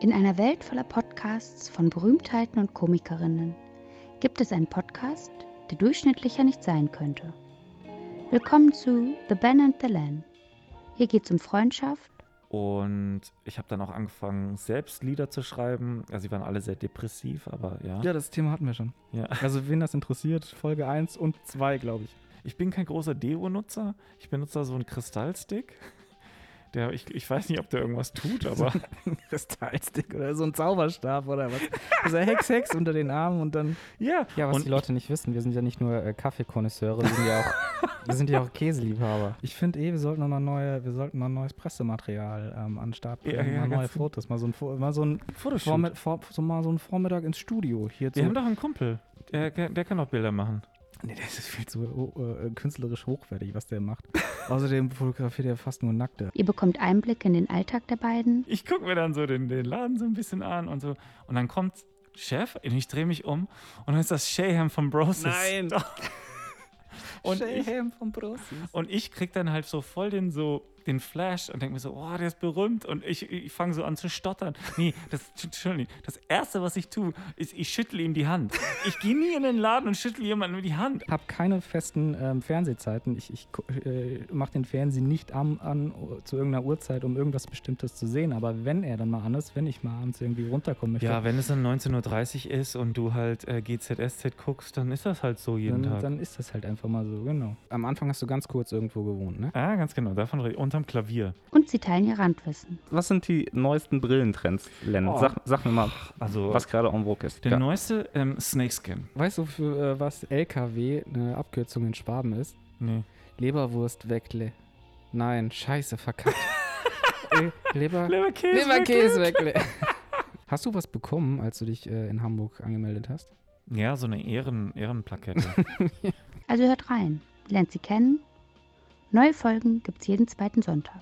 In einer Welt voller Podcasts von Berühmtheiten und Komikerinnen gibt es einen Podcast, der durchschnittlicher nicht sein könnte. Willkommen zu The Ben and the Lan. Hier geht es um Freundschaft. Und ich habe dann auch angefangen, selbst Lieder zu schreiben. Also, sie waren alle sehr depressiv, aber ja. Ja, das Thema hatten wir schon. Ja. Also, wen das interessiert, Folge 1 und 2, glaube ich. Ich bin kein großer Deo-Nutzer. Ich benutze da so einen Kristallstick. Der, ich, ich weiß nicht, ob der irgendwas tut, aber. Kristallstick oder so ein Zauberstab oder was. Also Hex, Hex unter den Armen und dann. ja, Ja, was und die Leute nicht wissen, wir sind ja nicht nur äh, Kaffeekonnoisseure, wir sind ja auch, wir sind ja auch Käseliebhaber. Ich finde eh, wir sollten noch mal neue, wir sollten mal neues Pressematerial ähm, an den Start Ja, bringen. ja, mal neue Fotos. Mal so ein, mal so ein Fotoshoot. Vormitt vor, so mal so ein Vormittag ins Studio. Hier Wir haben doch einen Kumpel. Der, der kann auch Bilder machen. Nee, das ist viel zu äh, künstlerisch hochwertig, was der macht. Außerdem fotografiert er fast nur Nackte. Ihr bekommt Einblick in den Alltag der beiden. Ich gucke mir dann so den, den Laden so ein bisschen an und so. Und dann kommt Chef und ich drehe mich um und dann ist das Shayham von Broses. Nein. Doch. Und ich, vom Brosis. und ich krieg dann halt so voll den so den Flash und denke mir so, oh, der ist berühmt und ich, ich fange so an zu stottern. Nee, das, Entschuldigung, das erste, was ich tue, ist, ich schüttle ihm die Hand. Ich gehe nie in den Laden und schüttle jemandem die Hand. Ich habe keine festen ähm, Fernsehzeiten. Ich, ich äh, mache den Fernsehen nicht am, an zu irgendeiner Uhrzeit, um irgendwas Bestimmtes zu sehen. Aber wenn er dann mal an ist, wenn ich mal abends irgendwie runterkommen möchte, Ja, wenn es dann 19.30 Uhr ist und du halt äh, GZSZ guckst, dann ist das halt so jeden dann, Tag. dann ist das halt einfach mal so, genau. Am Anfang hast du ganz kurz irgendwo gewohnt, ne? ah, ganz genau, davon rede ich. Unterm Klavier. Und sie teilen ihr Randwissen. Was sind die neuesten Brillentrends, Len? Oh. Sag, sag mir mal, Also, was gerade en vogue ist. der Ja. neueste ähm, Snakeskin. Weißt du, für äh, was LKW eine Abkürzung in Schwaben ist? Nee. Leberwurstweckle. Nein, scheiße, verkackt. äh, Leber Leberkäse. Leberkäseweckle. Hast du was bekommen, als du dich äh, in Hamburg angemeldet hast? Ja, so eine Ehren, Ehrenplakette. Also hört rein, lernt sie kennen. Neue Folgen gibt's jeden zweiten Sonntag.